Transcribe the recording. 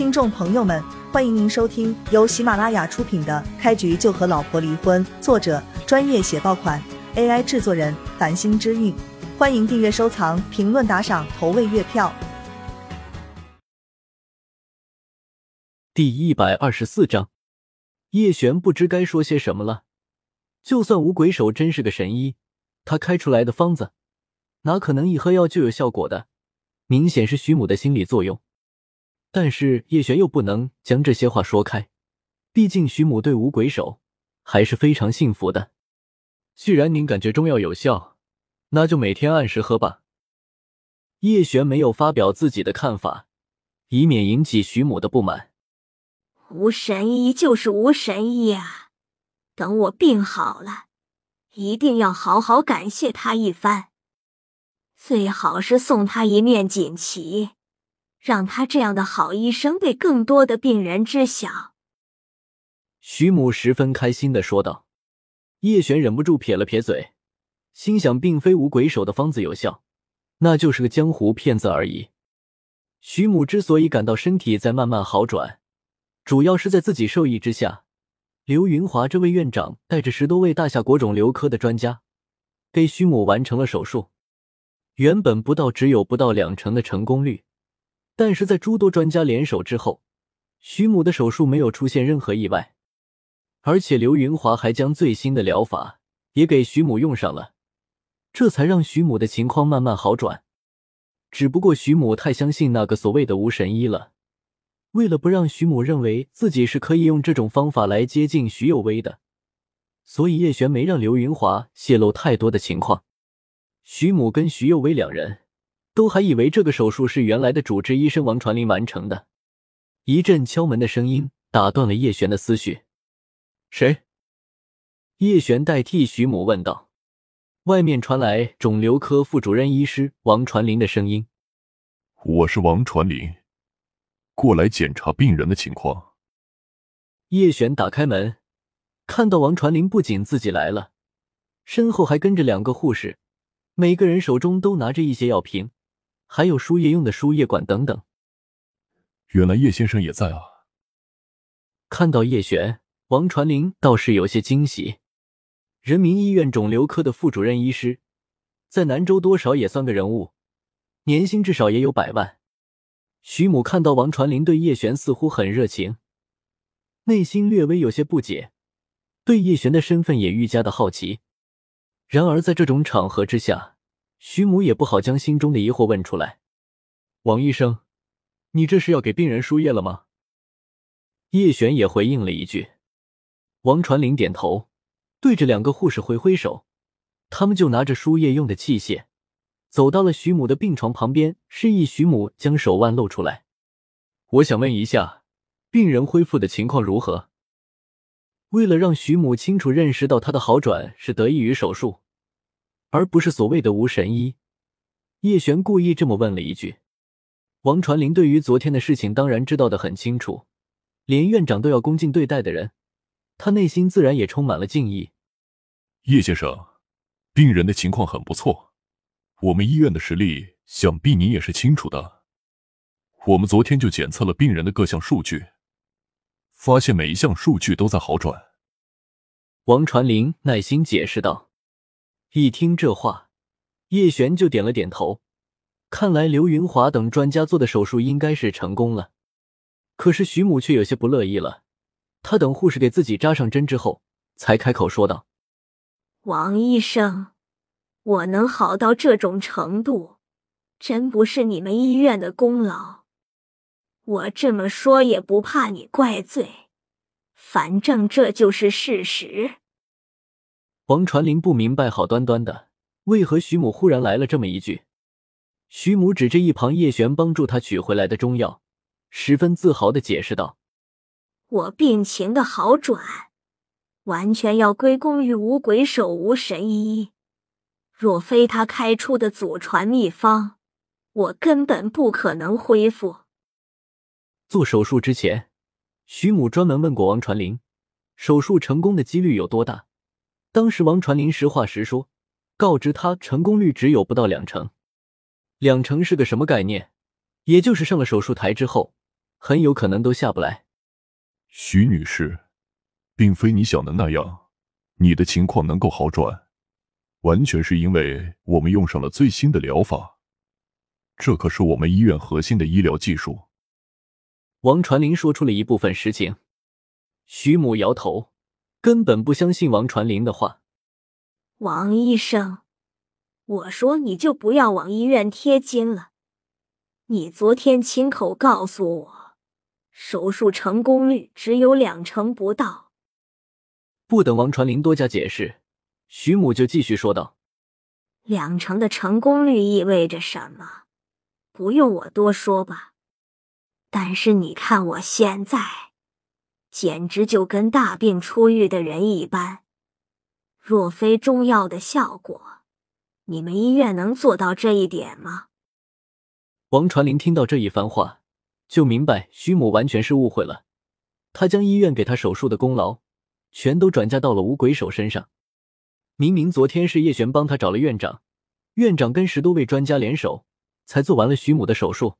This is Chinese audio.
听众朋友们，欢迎您收听由喜马拉雅出品的《开局就和老婆离婚》，作者专业写爆款，AI 制作人繁星之韵。欢迎订阅、收藏、评论、打赏、投喂月票。第一百二十四章，叶璇不知该说些什么了。就算五鬼手真是个神医，他开出来的方子哪可能一喝药就有效果的？明显是徐母的心理作用。但是叶璇又不能将这些话说开，毕竟徐母对五鬼手还是非常信服的。既然您感觉中药有效，那就每天按时喝吧。叶璇没有发表自己的看法，以免引起徐母的不满。吴神医就是吴神医啊！等我病好了，一定要好好感谢他一番。最好是送他一面锦旗。让他这样的好医生被更多的病人知晓。徐母十分开心的说道。叶璇忍不住撇了撇嘴，心想，并非五鬼手的方子有效，那就是个江湖骗子而已。徐母之所以感到身体在慢慢好转，主要是在自己授意之下，刘云华这位院长带着十多位大夏国肿瘤科的专家，给徐母完成了手术。原本不到只有不到两成的成功率。但是在诸多专家联手之后，徐母的手术没有出现任何意外，而且刘云华还将最新的疗法也给徐母用上了，这才让徐母的情况慢慢好转。只不过徐母太相信那个所谓的无神医了，为了不让徐母认为自己是可以用这种方法来接近徐有为的，所以叶璇没让刘云华泄露太多的情况。徐母跟徐有为两人。都还以为这个手术是原来的主治医生王传林完成的。一阵敲门的声音打断了叶璇的思绪。谁？叶璇代替徐母问道。外面传来肿瘤科副主任医师王传林的声音：“我是王传林，过来检查病人的情况。”叶璇打开门，看到王传林不仅自己来了，身后还跟着两个护士，每个人手中都拿着一些药瓶。还有输液用的输液管等等。原来叶先生也在啊！看到叶璇，王传林倒是有些惊喜。人民医院肿瘤科的副主任医师，在南州多少也算个人物，年薪至少也有百万。徐母看到王传林对叶璇似乎很热情，内心略微有些不解，对叶璇的身份也愈加的好奇。然而在这种场合之下，徐母也不好将心中的疑惑问出来。王医生，你这是要给病人输液了吗？叶璇也回应了一句。王传林点头，对着两个护士挥挥手，他们就拿着输液用的器械，走到了徐母的病床旁边，示意徐母将手腕露出来。我想问一下，病人恢复的情况如何？为了让徐母清楚认识到他的好转是得益于手术。而不是所谓的无神医，叶璇故意这么问了一句。王传林对于昨天的事情当然知道的很清楚，连院长都要恭敬对待的人，他内心自然也充满了敬意。叶先生，病人的情况很不错，我们医院的实力想必你也是清楚的。我们昨天就检测了病人的各项数据，发现每一项数据都在好转。王传林耐心解释道。一听这话，叶璇就点了点头。看来刘云华等专家做的手术应该是成功了。可是徐母却有些不乐意了。他等护士给自己扎上针之后，才开口说道：“王医生，我能好到这种程度，真不是你们医院的功劳。我这么说也不怕你怪罪，反正这就是事实。”王传林不明白，好端端的，为何徐母忽然来了这么一句？徐母指着一旁叶璇帮助他取回来的中药，十分自豪的解释道：“我病情的好转，完全要归功于五鬼手无神医。若非他开出的祖传秘方，我根本不可能恢复。”做手术之前，徐母专门问过王传林，手术成功的几率有多大？当时王传林实话实说，告知他成功率只有不到两成。两成是个什么概念？也就是上了手术台之后，很有可能都下不来。徐女士，并非你想的那样，你的情况能够好转，完全是因为我们用上了最新的疗法，这可是我们医院核心的医疗技术。王传林说出了一部分实情，徐母摇头，根本不相信王传林的话。王医生，我说你就不要往医院贴金了，你昨天亲口告诉我。手术成功率只有两成不到。不等王传林多加解释，徐母就继续说道：“两成的成功率意味着什么？不用我多说吧。但是你看我现在，简直就跟大病初愈的人一般。若非中药的效果，你们医院能做到这一点吗？”王传林听到这一番话。就明白徐母完全是误会了，他将医院给他手术的功劳全都转嫁到了五鬼手身上。明明昨天是叶璇帮他找了院长，院长跟十多位专家联手才做完了徐母的手术。